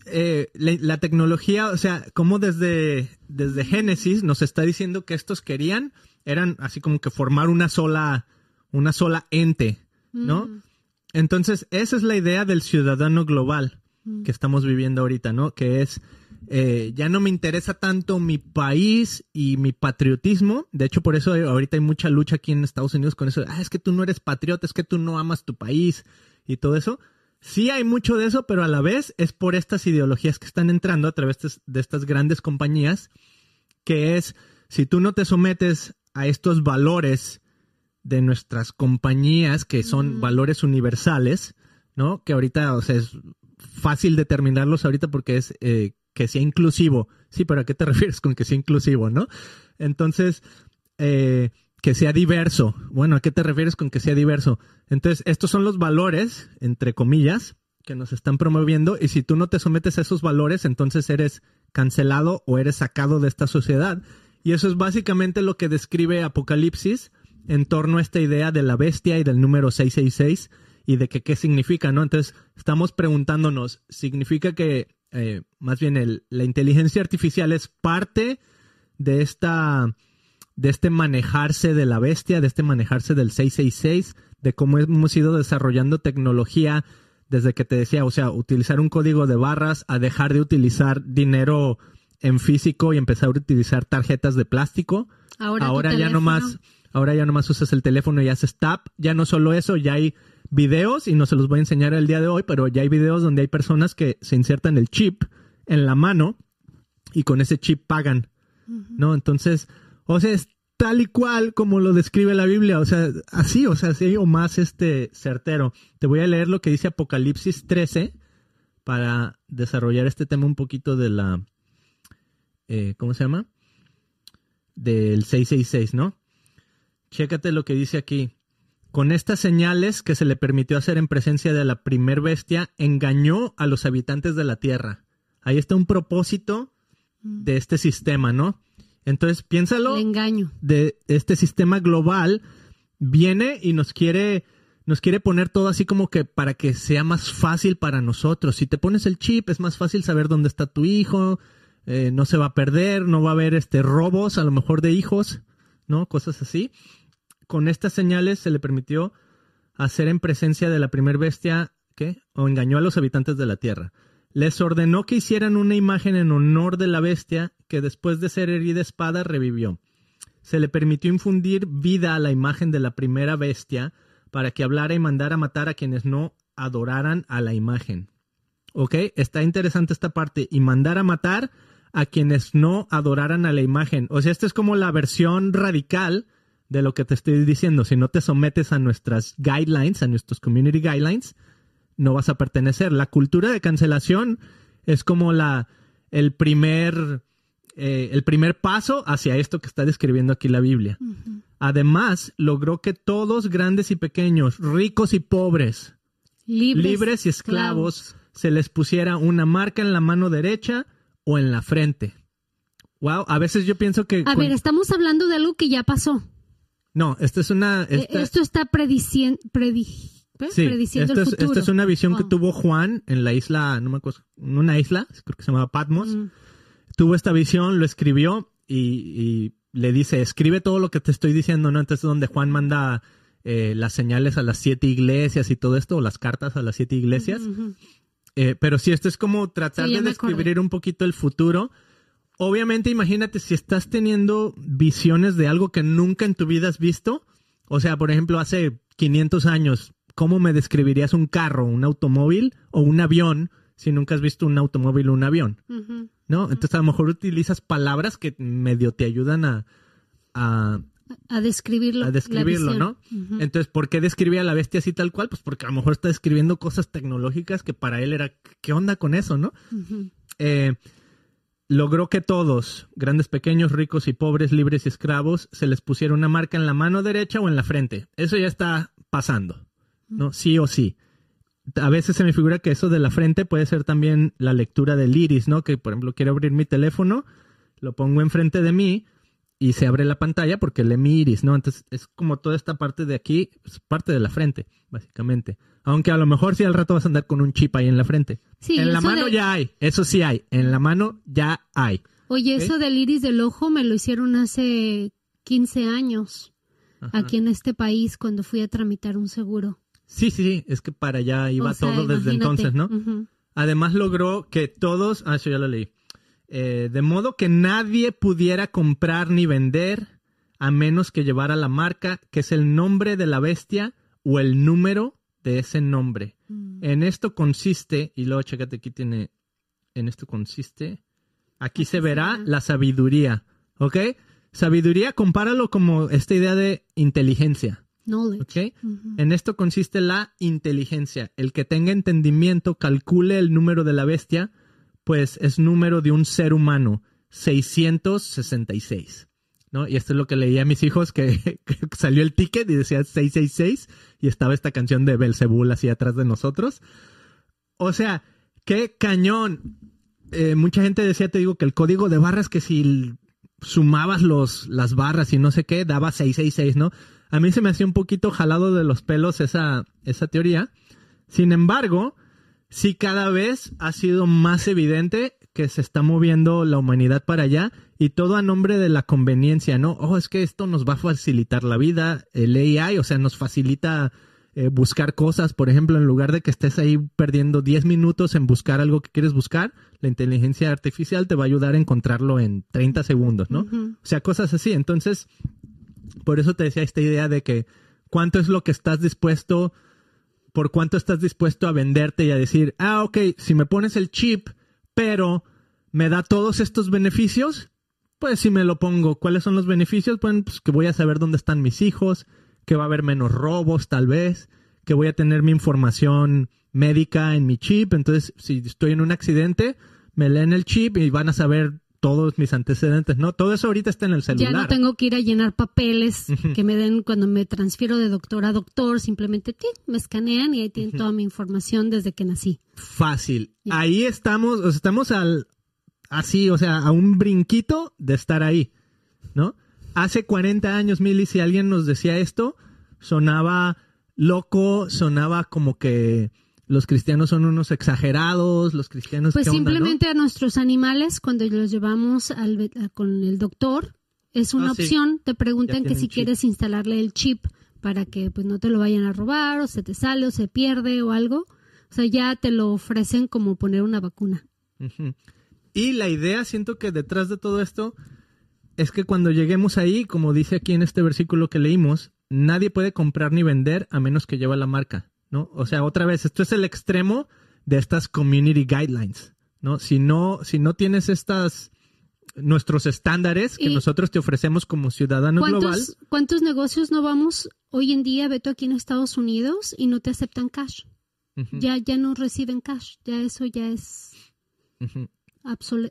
eh, la, tecnología, o sea, como desde, desde Génesis nos está diciendo que estos querían, eran así como que formar una sola, una sola ente, ¿no? Mm. Entonces, esa es la idea del ciudadano global mm. que estamos viviendo ahorita, ¿no? Que es, eh, ya no me interesa tanto mi país y mi patriotismo. De hecho, por eso ahorita hay mucha lucha aquí en Estados Unidos con eso. Ah, es que tú no eres patriota, es que tú no amas tu país y todo eso. Sí hay mucho de eso, pero a la vez es por estas ideologías que están entrando a través de estas grandes compañías, que es, si tú no te sometes a estos valores de nuestras compañías, que son valores universales, ¿no? Que ahorita, o sea, es fácil determinarlos ahorita porque es eh, que sea inclusivo. Sí, pero ¿a qué te refieres con que sea inclusivo, no? Entonces, eh, que sea diverso. Bueno, ¿a qué te refieres con que sea diverso? Entonces, estos son los valores, entre comillas, que nos están promoviendo y si tú no te sometes a esos valores, entonces eres cancelado o eres sacado de esta sociedad. Y eso es básicamente lo que describe Apocalipsis en torno a esta idea de la bestia y del número 666 y de qué significa, ¿no? Entonces, estamos preguntándonos, ¿significa que eh, más bien la inteligencia artificial es parte de esta de este manejarse de la bestia, de este manejarse del 666, de cómo hemos ido desarrollando tecnología desde que te decía, o sea, utilizar un código de barras a dejar de utilizar dinero en físico y empezar a utilizar tarjetas de plástico. Ahora, ahora ya no más, ahora ya nomás usas el teléfono y haces tap. Ya no solo eso, ya hay videos y no se los voy a enseñar el día de hoy, pero ya hay videos donde hay personas que se insertan el chip en la mano y con ese chip pagan, ¿no? Entonces, o sea, es tal y cual como lo describe la Biblia, o sea, así, o sea, así o más este certero. Te voy a leer lo que dice Apocalipsis 13 para desarrollar este tema un poquito de la, eh, ¿cómo se llama? Del 666, ¿no? Chécate lo que dice aquí. Con estas señales que se le permitió hacer en presencia de la primer bestia, engañó a los habitantes de la tierra. Ahí está un propósito de este sistema, ¿no? Entonces, piénsalo. engaño. De este sistema global viene y nos quiere nos quiere poner todo así como que para que sea más fácil para nosotros. Si te pones el chip, es más fácil saber dónde está tu hijo, eh, no se va a perder, no va a haber este robos, a lo mejor de hijos, ¿no? Cosas así. Con estas señales se le permitió hacer en presencia de la primer bestia, ¿qué? O engañó a los habitantes de la tierra les ordenó que hicieran una imagen en honor de la bestia que después de ser herida espada revivió. Se le permitió infundir vida a la imagen de la primera bestia para que hablara y mandara matar a quienes no adoraran a la imagen. ¿Ok? Está interesante esta parte. Y mandar a matar a quienes no adoraran a la imagen. O sea, esta es como la versión radical de lo que te estoy diciendo. Si no te sometes a nuestras guidelines, a nuestros community guidelines, no vas a pertenecer. La cultura de cancelación es como la el primer eh, el primer paso hacia esto que está describiendo aquí la Biblia. Además, logró que todos, grandes y pequeños, ricos y pobres, libres, y esclavos, se les pusiera una marca en la mano derecha o en la frente. Wow, a veces yo pienso que... A ver, estamos hablando de algo que ya pasó. No, esto es una... Eh, esto está prediciendo... Sí, esta es, esta es, una visión que tuvo Juan en la isla, no me acuerdo, en una isla, creo que se llamaba Patmos. Tuvo esta visión, lo escribió y, le dice, escribe todo lo que te estoy diciendo, ¿no? Entonces es donde Juan manda eh, las señales a las siete iglesias y todo esto, o las cartas a las siete iglesias. Eh, pero sí, esto es como tratar de describir un poquito el futuro. Obviamente, imagínate si estás teniendo visiones de algo que nunca en tu vida has visto. O sea, por ejemplo, hace 500 años ¿cómo me describirías un carro, un automóvil o un avión si nunca has visto un automóvil o un avión? ¿No? Entonces a lo mejor utilizas palabras que medio te ayudan a... a, describirlo. A describirlo, ¿no? Entonces, ¿por qué describía a la bestia así tal cual? Pues porque a lo mejor está describiendo cosas tecnológicas que para él era, ¿qué onda con eso, no? Eh, logró que todos, grandes, pequeños, ricos y pobres, libres y esclavos, se les pusiera una marca en la mano derecha o en la frente. Eso ya está pasando. ¿No? Sí o sí. A veces se me figura que eso de la frente puede ser también la lectura del iris, ¿no? Que, por ejemplo, quiero abrir mi teléfono, lo pongo enfrente de mí y se abre la pantalla porque lee mi iris, ¿no? Entonces es como toda esta parte de aquí, es parte de la frente, básicamente. Aunque a lo mejor si al rato vas a andar con un chip ahí en la frente. Sí, en la mano ya hay, eso sí hay, en la mano ya hay. Oye, eso del iris del ojo me lo hicieron hace 15 años aquí en este país cuando fui a tramitar un seguro. Sí, sí, sí, es que para allá iba todo desde entonces, ¿no? Además logró que todos, ah, eso ya lo leí, eh, de modo que nadie pudiera comprar ni vender a menos que llevara la marca, que es el nombre de la bestia o el número de ese nombre. Mm. En esto consiste, y luego chécate aquí tiene, en esto consiste, aquí se verá la sabiduría, ¿ok? Sabiduría, compáralo como esta idea de inteligencia. Knowledge. En esto consiste la inteligencia. El que tenga entendimiento calcule el número de la bestia, pues es número de un ser humano, 666. ¿no? Y esto es lo que leía a mis hijos, que, salió el ticket y decía 666 y estaba esta canción de Belzebul así atrás de nosotros. O sea, qué cañón. Eh, mucha gente decía, te digo, que el código de barras, que si sumabas los, las barras y no sé qué, daba 666, ¿no? A mí se me hacía un poquito jalado de los pelos esa, esa teoría. Sin embargo, sí cada vez ha sido más evidente que se está moviendo la humanidad para allá y todo a nombre de la conveniencia, ¿no? Oh, es que esto nos va a facilitar la vida, el AI, o sea, nos facilita eh, buscar cosas, por ejemplo, en lugar de que estés ahí perdiendo 10 minutos en buscar algo que quieres buscar, la inteligencia artificial te va a ayudar a encontrarlo en 30 segundos, ¿no? O sea, cosas así. Entonces, por eso te decía esta idea de que cuánto es lo que estás dispuesto, por cuánto estás dispuesto a venderte y a decir, ah, ok, si me pones el chip, pero me da todos estos beneficios, pues si me lo pongo, ¿cuáles son los beneficios? Bueno, pues que voy a saber dónde están mis hijos, que va a haber menos robos tal vez, que voy a tener mi información médica en mi chip, entonces si estoy en un accidente, me leen el chip y van a saber todos mis antecedentes, ¿no? Todo eso ahorita está en el celular. Ya no tengo que ir a llenar papeles que me den cuando me transfiero de doctor a doctor, simplemente me escanean y ahí tienen toda mi información desde que nací. Fácil. Ahí estamos, o sea, estamos al así, o sea, a un brinquito de estar ahí, ¿no? hace 40 años, Mili, si alguien nos decía esto, sonaba loco, sonaba como que los cristianos son unos exagerados, los cristianos... Pues simplemente a nuestros animales, cuando los llevamos al, con el doctor, es una ah, opción, te preguntan que si quieres instalarle el chip para que pues no te lo vayan a robar o se te sale o se pierde o algo. O sea, ya te lo ofrecen como poner una vacuna. Y la idea, siento que detrás de todo esto es que cuando lleguemos ahí, como dice aquí en este versículo que leímos, nadie puede comprar ni vender a menos que lleve la marca, ¿no? O sea, otra vez, esto es el extremo de estas community guidelines, ¿no? Si no, si no tienes estas nuestros estándares que nosotros te ofrecemos como ciudadano global. ¿Cuántos negocios no vamos hoy en día, Beto, aquí en Estados Unidos y no te aceptan cash? Ya, ya no reciben cash, ya eso ya es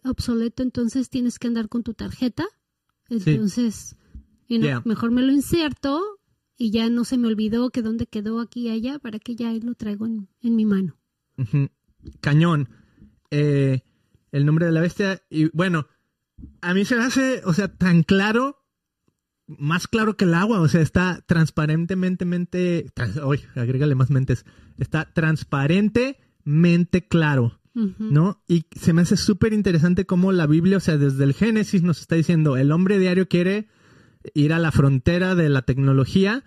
obsoleto, entonces tienes que andar con tu tarjeta entonces, mejor me lo inserto y ya no se me olvidó que dónde quedó aquí y allá para que ya lo traigo en, mi mano. Cañón. Eh, el nombre de la bestia. Y bueno, a mí se me hace, o sea, tan claro, más claro que el agua. O sea, está transparentemente. Trans, agrégale más mentes. Está transparentemente claro. ¿no? Y se me hace súper interesante cómo la Biblia, o sea, desde el Génesis nos está diciendo, el hombre diario quiere ir a la frontera de la tecnología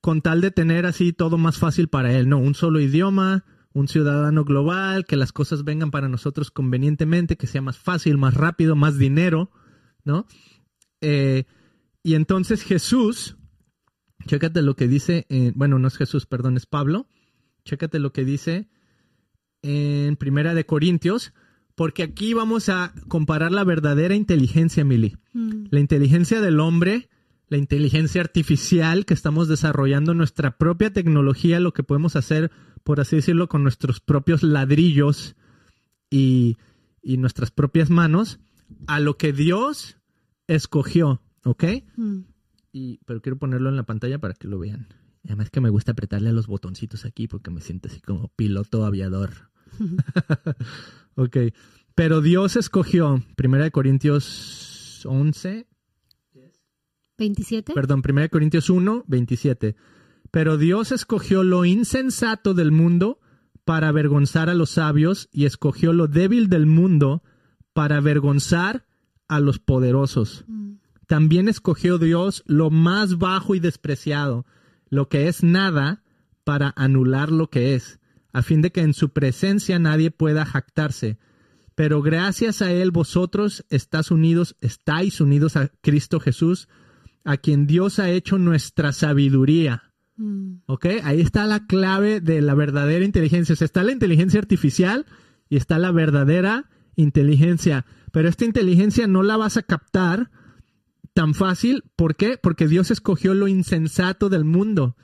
con tal de tener así todo más fácil para él, ¿no? Un solo idioma, un ciudadano global, que las cosas vengan para nosotros convenientemente, que sea más fácil, más rápido, más dinero, ¿no? Eh, y entonces Jesús, chécate lo que dice, bueno, no es Jesús, perdón, es Pablo, chécate lo que dice en Primera de Corintios, porque aquí vamos a comparar la verdadera inteligencia, Mili. Mm. La inteligencia del hombre, la inteligencia artificial que estamos desarrollando, nuestra propia tecnología, lo que podemos hacer, por así decirlo, con nuestros propios ladrillos y, nuestras propias manos, a lo que Dios escogió, ¿ok? Mm. Y, pero quiero ponerlo en la pantalla para que lo vean. Además que me gusta apretarle a los botoncitos aquí porque me siento así como piloto aviador. ok. Pero Dios escogió, Primera de Corintios 11. 27. Perdón, Primera de Corintios 1, 27. Pero Dios escogió lo insensato del mundo para avergonzar a los sabios y escogió lo débil del mundo para avergonzar a los poderosos. Mm. También escogió Dios lo más bajo y despreciado, lo que es nada, para anular lo que es a fin de que en su presencia nadie pueda jactarse. Pero gracias a Él vosotros estáis unidos, estáis unidos a Cristo Jesús, a quien Dios ha hecho nuestra sabiduría. Mm. ¿Ok? Ahí está la clave de la verdadera inteligencia. O sea, está la inteligencia artificial y está la verdadera inteligencia. Pero esta inteligencia no la vas a captar tan fácil. ¿Por qué? Porque Dios escogió lo insensato del mundo.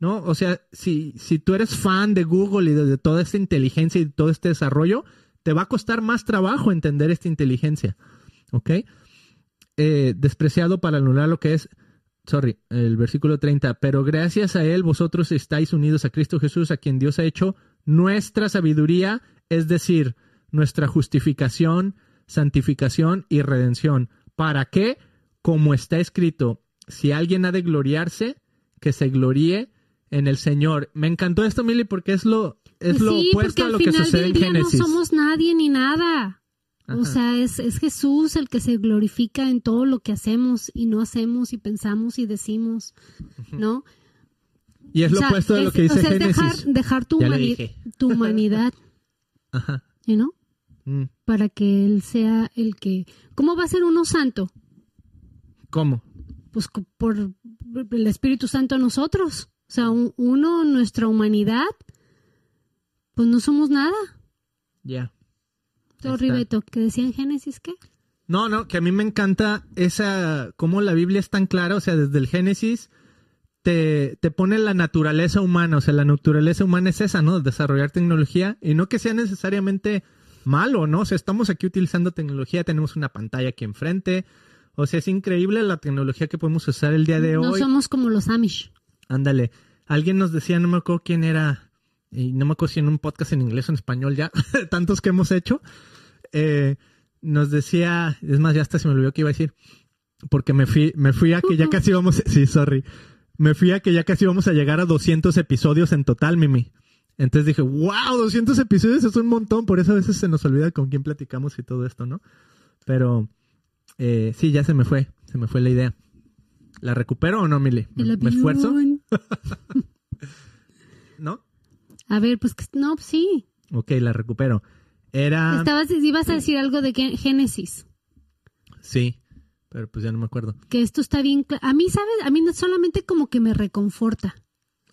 ¿No? O sea, si, si tú eres fan de Google y de, toda esta inteligencia y todo este desarrollo, te va a costar más trabajo entender esta inteligencia. ¿Ok? Eh, despreciado para anular lo que es, sorry, el versículo 30, pero gracias a Él vosotros estáis unidos a Cristo Jesús, a quien Dios ha hecho nuestra sabiduría, es decir, nuestra justificación, santificación y redención. ¿Para qué? Como está escrito, si alguien ha de gloriarse, que se gloríe en el Señor. Me encantó esto, Mili, porque es lo, es lo opuesto a lo que sucede en Génesis. No somos nadie ni nada. O sea, es, es, Jesús el que se glorifica en todo lo que hacemos y no hacemos y pensamos y decimos, ¿no? Y es lo opuesto a lo que dice o sea, Génesis. Es dejar, dejar tu, tu humanidad, Ajá. ¿no? Mm. Para que Él sea el que... ¿Cómo va a ser uno santo? ¿Cómo? Pues por el Espíritu Santo a nosotros. O sea, uno, nuestra humanidad, pues no somos nada. Ya. Sorry, Beto, ¿que decía en Génesis qué? No, no, que a mí me encanta esa, cómo la Biblia es tan clara, o sea, desde el Génesis te, te pone la naturaleza humana, o sea, la naturaleza humana es esa, ¿no? Desarrollar tecnología y no que sea necesariamente malo, ¿no? O sea, estamos aquí utilizando tecnología, tenemos una pantalla aquí enfrente, o sea, es increíble la tecnología que podemos usar el día de hoy. No somos como los Amish. Ándale. Alguien nos decía, no me acuerdo quién era, y no me acuerdo si en un podcast en inglés o en español ya, tantos que hemos hecho, eh, nos decía, es más, ya hasta se me olvidó que iba a decir, porque me fui, me fui a que ya casi íbamos, sí, sorry, me fui a que ya casi íbamos a llegar a 200 episodios en total, Mimi. Entonces dije, wow, 200 episodios es un montón, por eso a veces se nos olvida con quién platicamos y todo esto, ¿no? Pero eh, sí, ya se me fue, se me fue la idea. ¿La recupero o no, Mili? ¿Me, ¿Me esfuerzo? ¿No? A ver, pues no, sí. Ok, la recupero. Era. Estabas, ibas a decir algo de Génesis. Sí, pero pues ya no me acuerdo. Que esto está bien. A mí, ¿sabes? A mí solamente como que me reconforta.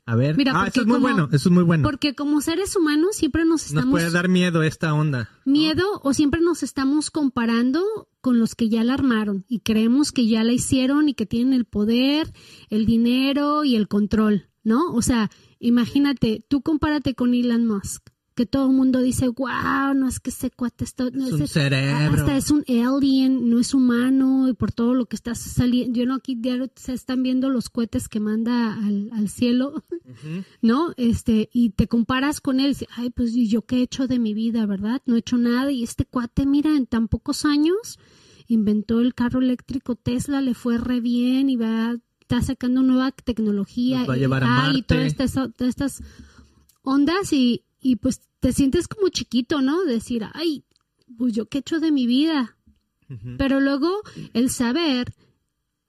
A ver. Mira, ah, eso es muy bueno, eso es muy bueno. Porque como seres humanos siempre nos estamos... Nos puede dar miedo esta onda. Miedo o siempre nos estamos comparando con los que ya la armaron y creemos que ya la hicieron y que tienen el poder, el dinero y el control, ¿no? O sea, imagínate, tú compárate con Elon Musk que todo el mundo dice, wow, no es que ese cuate está, es un cerebro. hasta es un alien, no es humano, y por todo lo que está saliendo, yo no aquí se están viendo los cohetes que manda al, cielo, ¿no? Este, y te comparas con él, y ay, pues yo qué he hecho de mi vida, ¿verdad? No he hecho nada, y este cuate, mira, en tan pocos años inventó el carro eléctrico Tesla, le fue re bien y va, está sacando nueva tecnología, va a llevar a y todas estas ondas y, y pues te sientes como chiquito, ¿no? Decir, ay, pues yo qué he hecho de mi vida. Pero luego el saber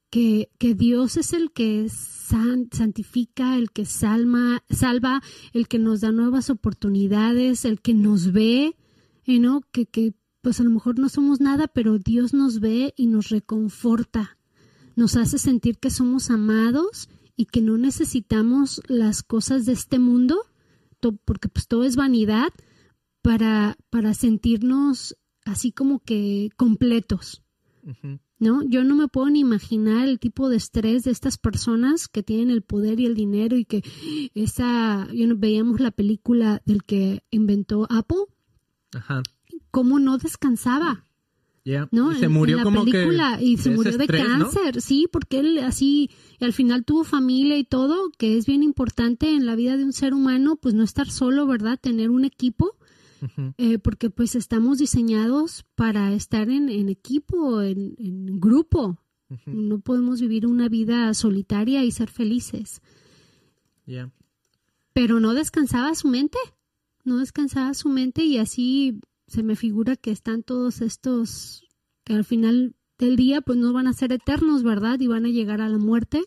que, que, Dios es el que santifica, el que salma, salva, el que nos da nuevas oportunidades, el que nos ve, ¿no? Que, que pues a lo mejor no somos nada, pero Dios nos ve y nos reconforta, nos hace sentir que somos amados y que no necesitamos las cosas de este mundo, porque pues todo es vanidad, para, para sentirnos así como que completos. ¿No? Yo no me puedo ni imaginar el tipo de estrés de estas personas que tienen el poder y el dinero y que esa, yo veíamos la película del que inventó Apple, Ajá. cómo no descansaba. ¿No? Y se murió en, la como película y se murió de cáncer, sí, porque él así y al final tuvo familia y todo, que es bien importante en la vida de un ser humano, pues no estar solo, ¿verdad? Tener un equipo eh, porque pues estamos diseñados para estar en, equipo, en, grupo. No podemos vivir una vida solitaria y ser felices. Pero no descansaba su mente, no descansaba su mente y así se me figura que están todos estos que al final del día pues no van a ser eternos, ¿verdad? Y van a llegar a la muerte.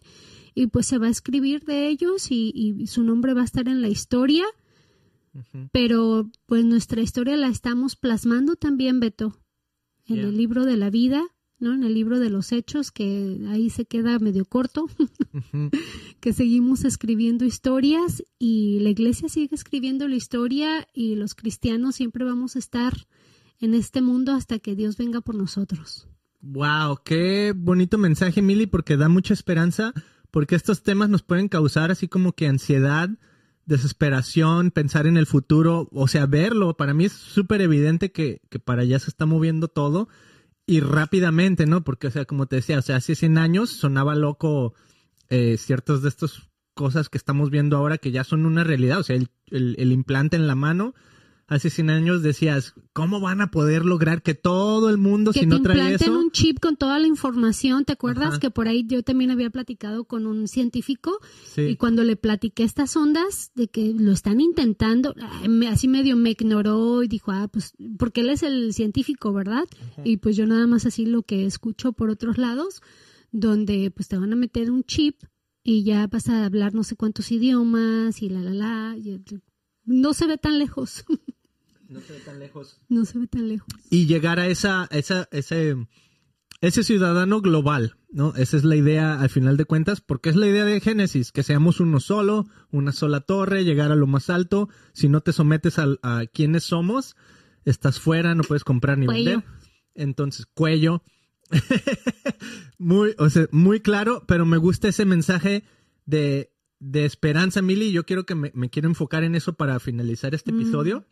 Y pues se va a escribir de ellos y su nombre va a estar en la historia. Pero pues nuestra historia la estamos plasmando también, Beto, en el libro de la vida, ¿no? En el libro de los hechos, que ahí se queda medio corto, que seguimos escribiendo historias y la iglesia sigue escribiendo la historia y los cristianos siempre vamos a estar en este mundo hasta que Dios venga por nosotros. Wow, qué bonito mensaje, Mili, porque da mucha esperanza, porque estos temas nos pueden causar así como que ansiedad, desesperación, pensar en el futuro, o sea, verlo. Para mí es súper evidente que, que, para allá se está moviendo todo y rápidamente, ¿no? Porque, o sea, como te decía, o sea, hace 100 años sonaba loco eh, ciertas de estas cosas que estamos viendo ahora que ya son una realidad, o sea, el, el implante en la mano hace 100 años decías, ¿cómo van a poder lograr que todo el mundo, si no trae eso? un chip con toda la información, ¿te acuerdas? Que por ahí yo también había platicado con un científico y cuando le platiqué estas ondas de que lo están intentando, así medio me ignoró y dijo, ah, pues, porque él es el científico, ¿verdad? Y pues yo nada más así lo que escucho por otros lados, donde pues te van a meter un chip y ya vas a hablar no sé cuántos idiomas y la, la, la. no se ve tan lejos. No se ve tan lejos. No se ve tan lejos. Y llegar a esa, esa, ese, ese ciudadano global, ¿no? Esa es la idea al final de cuentas, porque es la idea de Génesis, que seamos uno solo, una sola torre, llegar a lo más alto. Si no te sometes a, a quienes somos, estás fuera, no puedes comprar ni vender. Entonces, cuello. muy, o sea, muy claro, pero me gusta ese mensaje de, de esperanza, Mili. Yo quiero que me, me, quiero enfocar en eso para finalizar este mm. episodio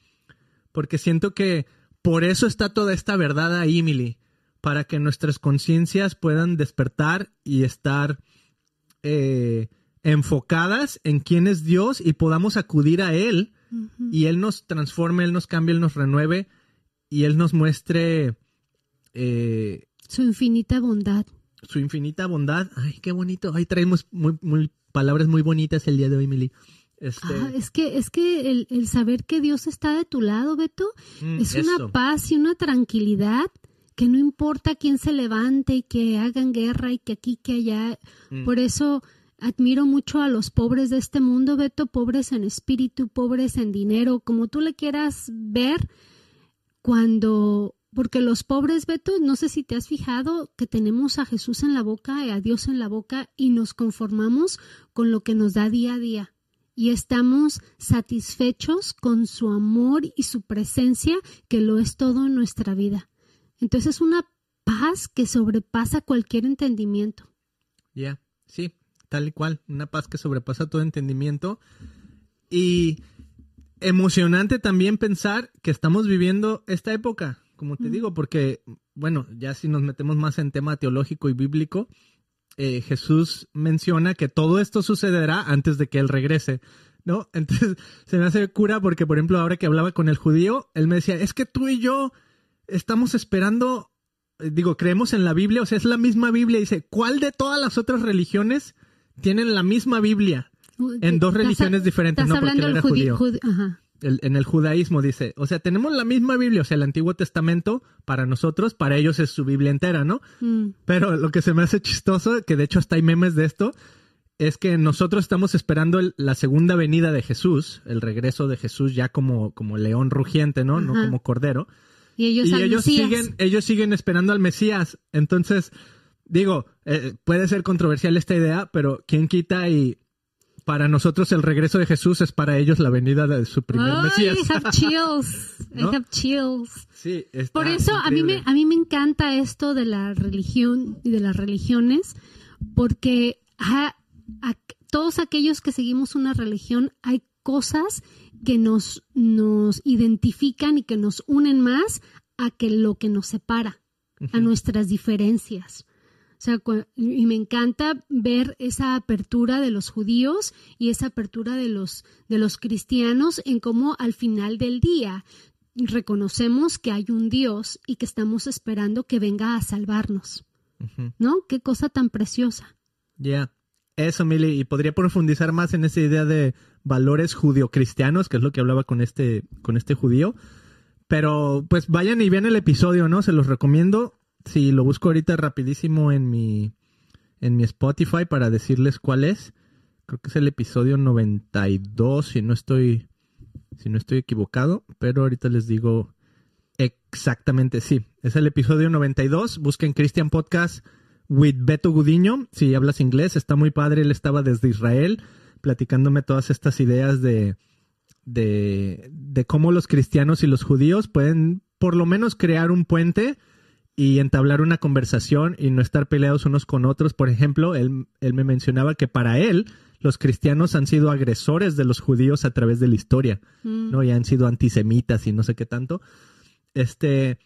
porque siento que por eso está toda esta verdad ahí, Emily, para que nuestras conciencias puedan despertar y estar eh, enfocadas en quién es Dios y podamos acudir a Él y Él nos transforme, Él nos cambie, Él nos renueve y Él nos muestre eh, su infinita bondad. Su infinita bondad. Ay, qué bonito. Ahí traemos muy, palabras muy bonitas el día de hoy, Emily. Este... Ah, es que, es que el, saber que Dios está de tu lado, Beto, mm, es una paz y una tranquilidad que no importa quién se levante y que hagan guerra y que aquí, que allá. Mm. Por eso admiro mucho a los pobres de este mundo, Beto, pobres en espíritu, pobres en dinero, como tú le quieras ver, cuando, porque los pobres, Beto, no sé si te has fijado que tenemos a Jesús en la boca y a Dios en la boca y nos conformamos con lo que nos da día a día y estamos satisfechos con su amor y su presencia, que lo es todo en nuestra vida. Entonces es una paz que sobrepasa cualquier entendimiento. Ya, sí, tal y cual, una paz que sobrepasa todo entendimiento. Y emocionante también pensar que estamos viviendo esta época, como te digo, porque, bueno, ya si nos metemos más en tema teológico y bíblico, eh, Jesús menciona que todo esto sucederá antes de que Él regrese. ¿No? Entonces se me hace cura porque, por ejemplo, ahora que hablaba con el judío, él me decía, es que tú y yo estamos esperando, eh, digo, creemos en la Biblia, o sea, es la misma Biblia. Dice, ¿cuál de todas las otras religiones tienen la misma Biblia? En dos religiones diferentes, ¿no? Porque él era judío. Ajá en el judaísmo dice, o sea, tenemos la misma Biblia, o sea, el Antiguo Testamento para nosotros, para ellos es su Biblia entera, ¿no? Mm. Pero lo que se me hace chistoso, que de hecho hasta hay memes de esto, es que nosotros estamos esperando la segunda venida de Jesús, el regreso de Jesús ya como, como león rugiente, ¿no? No como cordero. Y ellos, siguen, ellos siguen esperando al Mesías. Entonces, digo, eh, puede ser controversial esta idea, pero ¿quién quita y para nosotros el regreso de Jesús es para ellos la venida de su primer Mesías. I have chills. I have chills. Sí, Por eso a mí, me, a mí me encanta esto de la religión y de las religiones, porque a, todos aquellos que seguimos una religión hay cosas que nos, nos identifican y que nos unen más a que lo que nos separa, a nuestras diferencias. O sea, y me encanta ver esa apertura de los judíos y esa apertura de los, de los cristianos en cómo al final del día reconocemos que hay un Dios y que estamos esperando que venga a salvarnos. ¿No? Qué cosa tan preciosa. Ya. Eso, Mili, y podría profundizar más en esa idea de valores judio-cristianos, que es lo que hablaba con este, con este judío. Pero pues vayan y vean el episodio, ¿no? Se los recomiendo. Si lo busco ahorita rapidísimo en mi, en mi Spotify para decirles cuál es. Creo que es el episodio 92, si no estoy, si no estoy equivocado. Pero ahorita les digo exactamente, sí. Es el episodio 92. Busquen Christian Podcast with Beto Gudiño. Si hablas inglés, está muy padre. Él estaba desde Israel platicándome todas estas ideas de, de, de cómo los cristianos y los judíos pueden por lo menos crear un puente y entablar una conversación y no estar peleados unos con otros. Por ejemplo, él, él me mencionaba que para él los cristianos han sido agresores de los judíos a través de la historia, mm. ¿no? Y han sido antisemitas y no sé qué tanto. Este,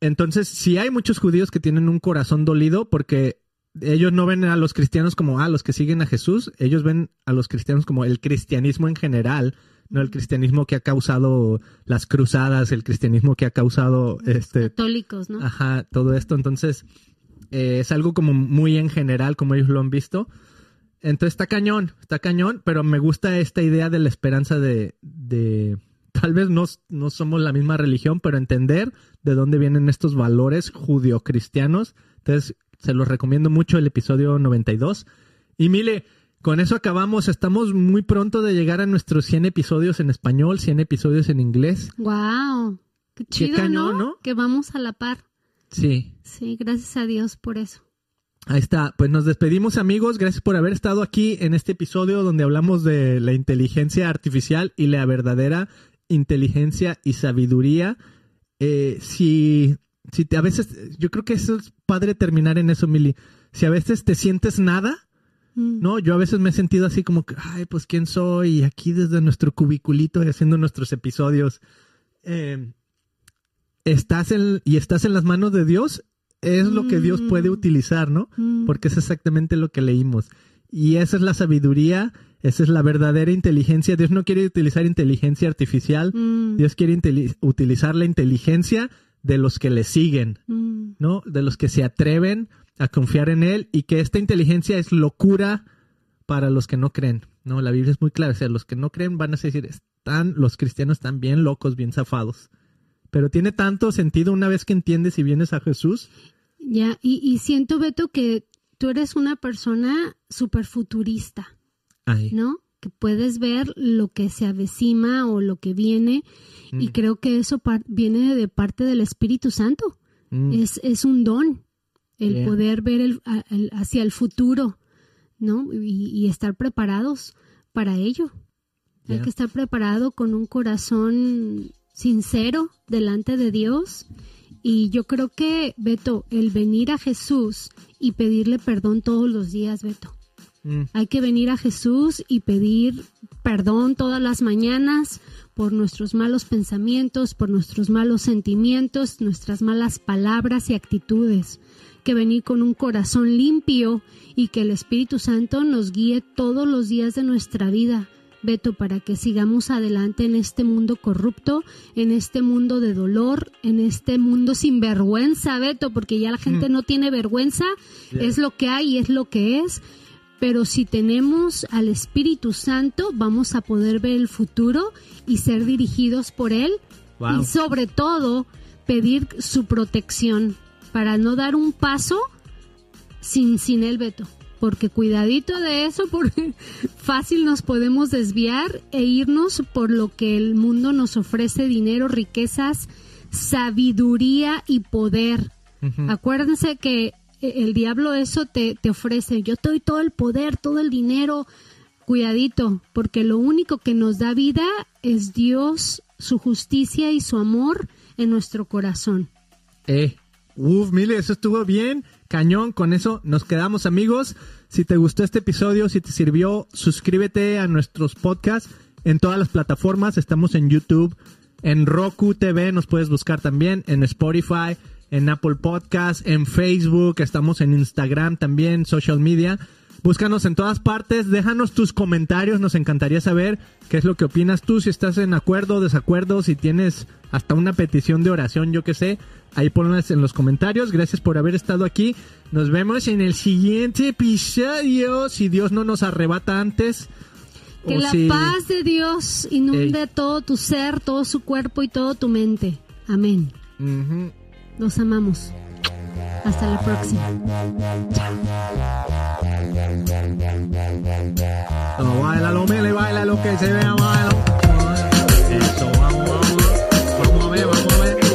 entonces, sí hay muchos judíos que tienen un corazón dolido porque ellos no ven a los cristianos como, ah, los que siguen a Jesús, ellos ven a los cristianos como el cristianismo en general, no el cristianismo que ha causado las cruzadas, el cristianismo que ha causado este católicos, ¿no? Ajá, todo esto, entonces eh, es algo como muy en general como ellos lo han visto. Entonces está cañón, está cañón, pero me gusta esta idea de la esperanza de, de tal vez no, no somos la misma religión, pero entender de dónde vienen estos valores judio-cristianos. Entonces, se los recomiendo mucho el episodio 92. Y Mile, con eso acabamos. Estamos muy pronto de llegar a nuestros 100 episodios en español, 100 episodios en inglés. ¡Wow! Qué chido, ¿no? Que vamos a la par. Sí. Sí, gracias a Dios por eso. Ahí está. Pues nos despedimos, amigos. Gracias por haber estado aquí en este episodio donde hablamos de la inteligencia artificial y la verdadera inteligencia y sabiduría. Eh, si, si te, a veces, yo creo que eso es padre terminar en eso, Mili. Si a veces te sientes nada, Mm. No, yo a veces me he sentido así como que, ay, pues quién soy, aquí desde nuestro cubiculito y haciendo nuestros episodios. Em, estás en, y estás en las manos de Dios, es lo que Dios puede mm. utilizar, ¿no? Mm. Porque es exactamente lo que leímos. Y esa es la sabiduría, esa es la verdadera inteligencia. Dios no quiere utilizar inteligencia artificial, Dios quiere utilizar la inteligencia de los que le siguen, ¿no? De los que se atreven a confiar en Él y que esta inteligencia es locura para los que no creen. No, la Biblia es muy clara. O sea, los que no creen van a decir, están, los cristianos están bien locos, bien zafados. Pero tiene tanto sentido una vez que entiendes y vienes a Jesús. Ya, y, siento, Beto, que tú eres una persona súper futurista, ¿no? Que puedes ver lo que se avecima o lo que viene, y mm. creo que eso viene de parte del Espíritu Santo. Mm. Es, es un don el poder ver el, hacia el futuro, ¿no? Y, estar preparados para ello. Hay que estar preparado con un corazón sincero delante de Dios. Y yo creo que, Beto, el venir a Jesús y pedirle perdón todos los días, Beto. Mm. Hay que venir a Jesús y pedir perdón todas las mañanas por nuestros malos pensamientos, por nuestros malos sentimientos, nuestras malas palabras y actitudes que venir con un corazón limpio y que el Espíritu Santo nos guíe todos los días de nuestra vida. Beto, para que sigamos adelante en este mundo corrupto, en este mundo de dolor, en este mundo sin vergüenza, Beto, porque ya la gente mm. no tiene vergüenza, es lo que hay y es lo que es. Pero si tenemos al Espíritu Santo, vamos a poder ver el futuro y ser dirigidos por Él. Y sobre todo, pedir su protección para no dar un paso sin, sin el veto. Porque cuidadito de eso, porque fácil nos podemos desviar e irnos por lo que el mundo nos ofrece, dinero, riquezas, sabiduría y poder. Acuérdense que el diablo eso te, te ofrece. Yo te doy todo el poder, todo el dinero. Cuidadito, porque lo único que nos da vida es Dios, su justicia y su amor en nuestro corazón. Eh, Uf, Mile, eso estuvo bien. Cañón, con eso nos quedamos amigos. Si te gustó este episodio, si te sirvió, suscríbete a nuestros podcasts en todas las plataformas. Estamos en YouTube, en Roku TV, nos puedes buscar también, en Spotify, en Apple Podcasts, en Facebook, estamos en Instagram también, social media. Búscanos en todas partes, déjanos tus comentarios, nos encantaría saber qué es lo que opinas tú, si estás en acuerdo o desacuerdo, si tienes hasta una petición de oración, yo qué sé, ahí ponlas en los comentarios. Gracias por haber estado aquí. Nos vemos en el siguiente episodio, si Dios no nos arrebata antes. Que la paz de Dios inunde todo tu ser, todo su cuerpo y todo tu mente. Amén. Los amamos. Hasta la próxima. Baila lo mele, baila lo que se vea, baila. Eso, vamos, vamos. Vamos a ver, vamos a ver.